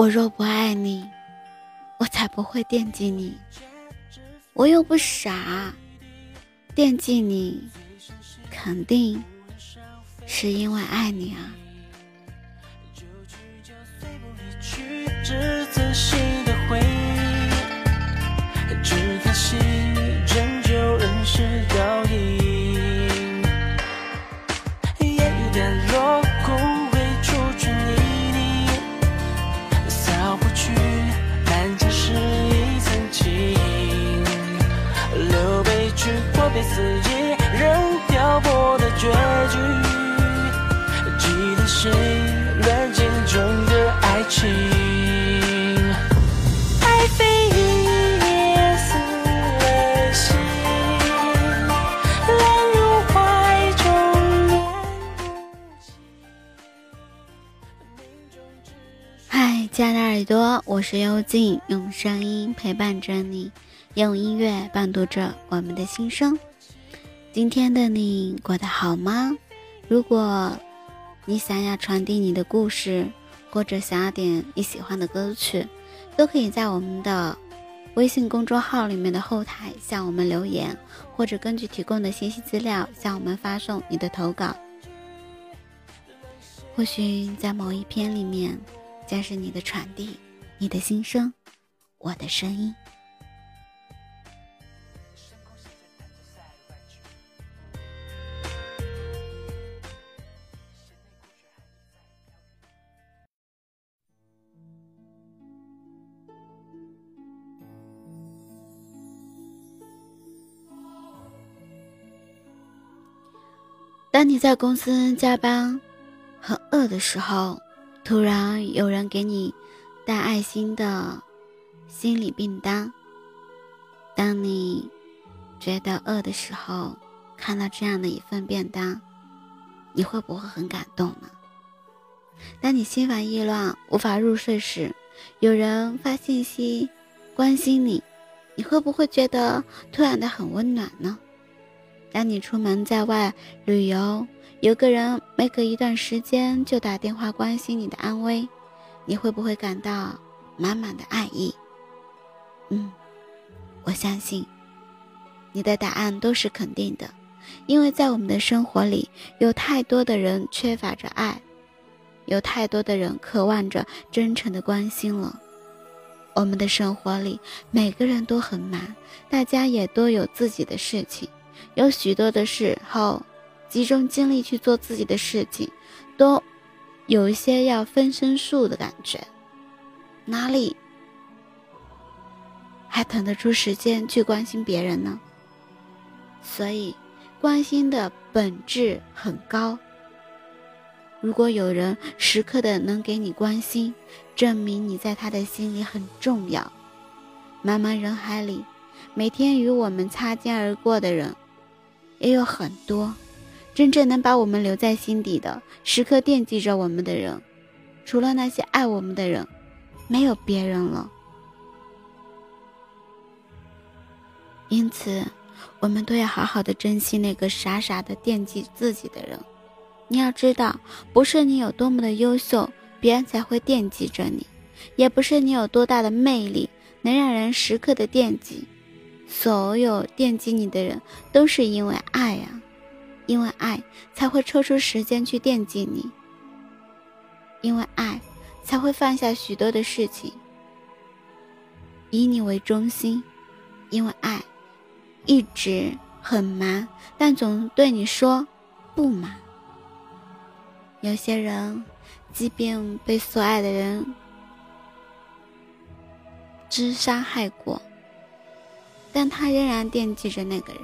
我若不爱你，我才不会惦记你。我又不傻，惦记你，肯定是因为爱你啊。是幽静，用声音陪伴着你，用音乐伴读着我们的心声。今天的你过得好吗？如果你想要传递你的故事，或者想要点你喜欢的歌曲，都可以在我们的微信公众号里面的后台向我们留言，或者根据提供的信息资料向我们发送你的投稿。或许在某一篇里面，将是你的传递，你的心声，我的声音。当你在公司加班很饿的时候，突然有人给你带爱心的心理订单。当你觉得饿的时候，看到这样的一份便当，你会不会很感动呢？当你心烦意乱、无法入睡时，有人发信息关心你，你会不会觉得突然的很温暖呢？当你出门在外旅游，有个人每隔一段时间就打电话关心你的安危，你会不会感到满满的爱意？嗯，我相信你的答案都是肯定的，因为在我们的生活里，有太多的人缺乏着爱，有太多的人渴望着真诚的关心了。我们的生活里，每个人都很忙，大家也都有自己的事情。有许多的时候，集中精力去做自己的事情，都有一些要分身术的感觉，哪里还腾得出时间去关心别人呢？所以，关心的本质很高。如果有人时刻的能给你关心，证明你在他的心里很重要。茫茫人海里，每天与我们擦肩而过的人。也有很多，真正能把我们留在心底的，时刻惦记着我们的人，除了那些爱我们的人，没有别人了。因此，我们都要好好的珍惜那个傻傻的惦记自己的人。你要知道，不是你有多么的优秀，别人才会惦记着你；也不是你有多大的魅力，能让人时刻的惦记。所有惦记你的人，都是因为爱啊，因为爱才会抽出时间去惦记你，因为爱才会放下许多的事情，以你为中心，因为爱一直很忙，但总对你说不忙。有些人，即便被所爱的人之伤害过。但他仍然惦记着那个人，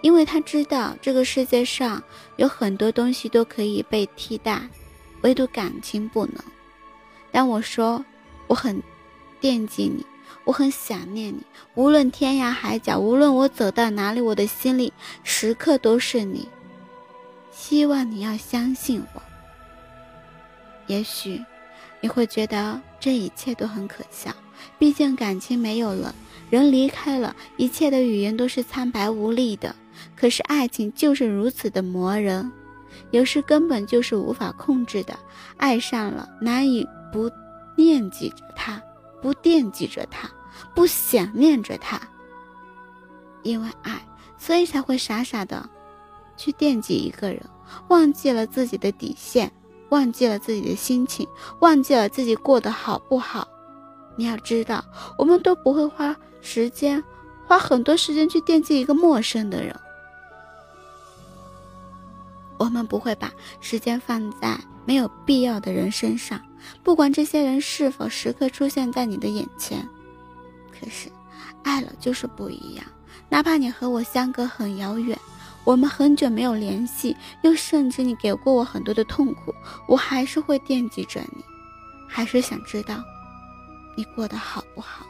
因为他知道这个世界上有很多东西都可以被替代，唯独感情不能。但我说我很惦记你，我很想念你，无论天涯海角，无论我走到哪里，我的心里时刻都是你。希望你要相信我。也许你会觉得这一切都很可笑，毕竟感情没有了。人离开了，一切的语言都是苍白无力的。可是爱情就是如此的磨人，有时根本就是无法控制的。爱上了，难以不惦记着他，不惦记着他，不想念着他。因为爱，所以才会傻傻的去惦记一个人，忘记了自己的底线，忘记了自己的心情，忘记了自己过得好不好。你要知道，我们都不会花时间，花很多时间去惦记一个陌生的人。我们不会把时间放在没有必要的人身上，不管这些人是否时刻出现在你的眼前。可是，爱了就是不一样。哪怕你和我相隔很遥远，我们很久没有联系，又甚至你给过我很多的痛苦，我还是会惦记着你，还是想知道你过得好不好。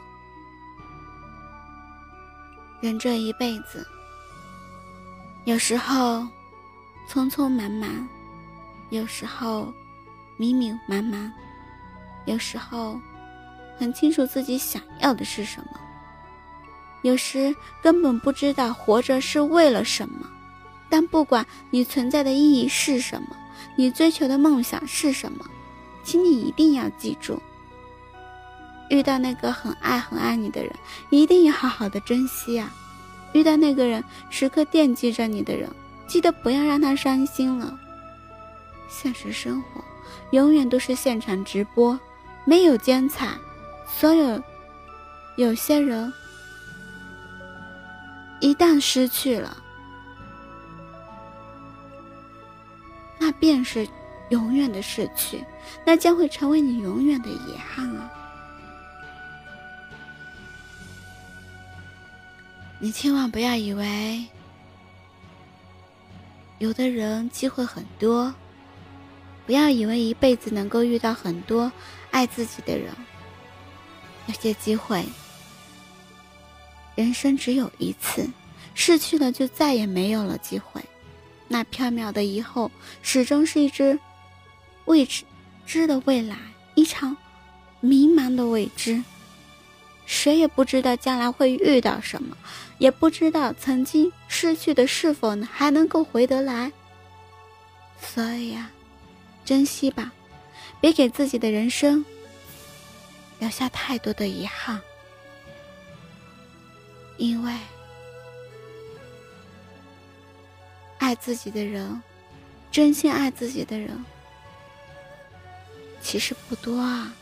人这一辈子，有时候匆匆忙忙，有时候迷迷茫茫，有时候很清楚自己想要的是什么。有时根本不知道活着是为了什么，但不管你存在的意义是什么，你追求的梦想是什么，请你一定要记住：遇到那个很爱很爱你的人，一定要好好的珍惜啊！遇到那个人时刻惦记着你的人，记得不要让他伤心了。现实生活永远都是现场直播，没有精彩。所有有些人。一旦失去了，那便是永远的逝去，那将会成为你永远的遗憾啊！你千万不要以为，有的人机会很多，不要以为一辈子能够遇到很多爱自己的人，有些机会。人生只有一次，失去了就再也没有了机会。那缥缈的以后，始终是一只未知的未来，一场迷茫的未知。谁也不知道将来会遇到什么，也不知道曾经失去的是否还能够回得来。所以呀，珍惜吧，别给自己的人生留下太多的遗憾。因为爱自己的人，真心爱自己的人，其实不多啊。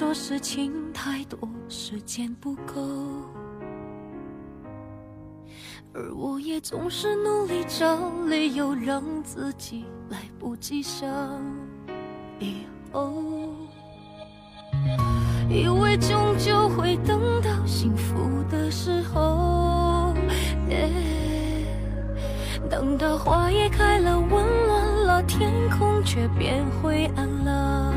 说事情太多，时间不够，而我也总是努力找理由，让自己来不及想以后。以为终究会等到幸福的时候，等到花也开了，温暖了，天空却变灰暗了。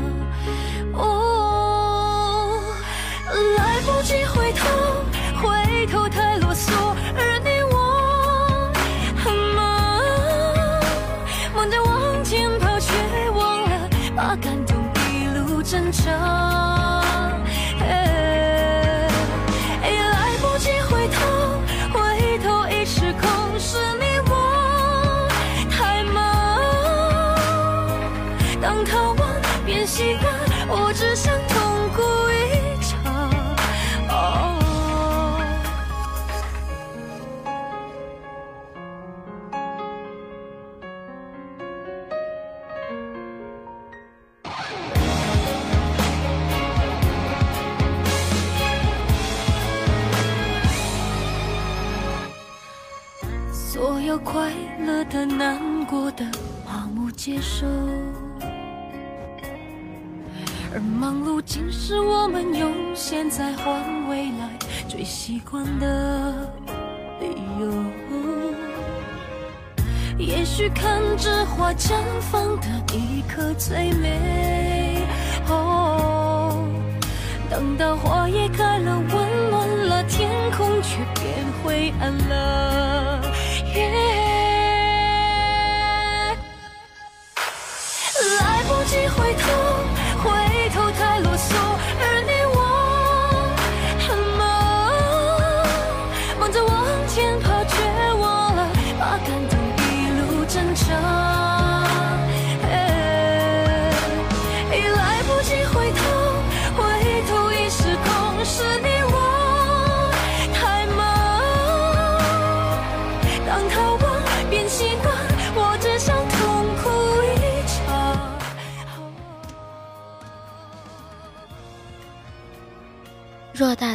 快乐的、难过的，麻木接受；而忙碌竟是我们用现在换未来最习惯的理由。也许看着花绽放的一刻最美。等到花也开了，温暖了天空，却变灰暗了。回头，回头太啰嗦，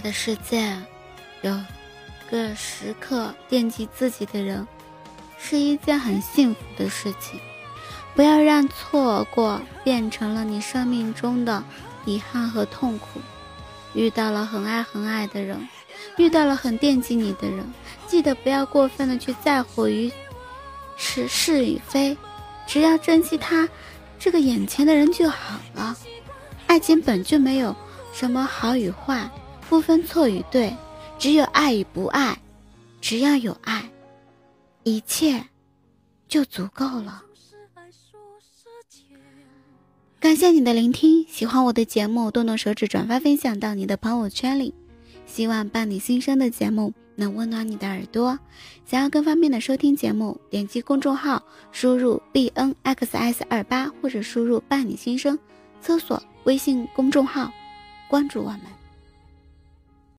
的世界，有个时刻惦记自己的人，是一件很幸福的事情。不要让错过变成了你生命中的遗憾和痛苦。遇到了很爱很爱的人，遇到了很惦记你的人，记得不要过分的去在乎于是是与非，只要珍惜他这个眼前的人就好了。爱情本就没有什么好与坏，不分错与对，只有爱与不爱。只要有爱，一切就足够了。感谢你的聆听，喜欢我的节目，动动手指转发分享到你的朋友圈里。希望伴你心声的节目能温暖你的耳朵。想要更方便的收听节目，点击公众号，输入 b n x s 二八或者输入伴你心声，搜索微信公众号，关注我们。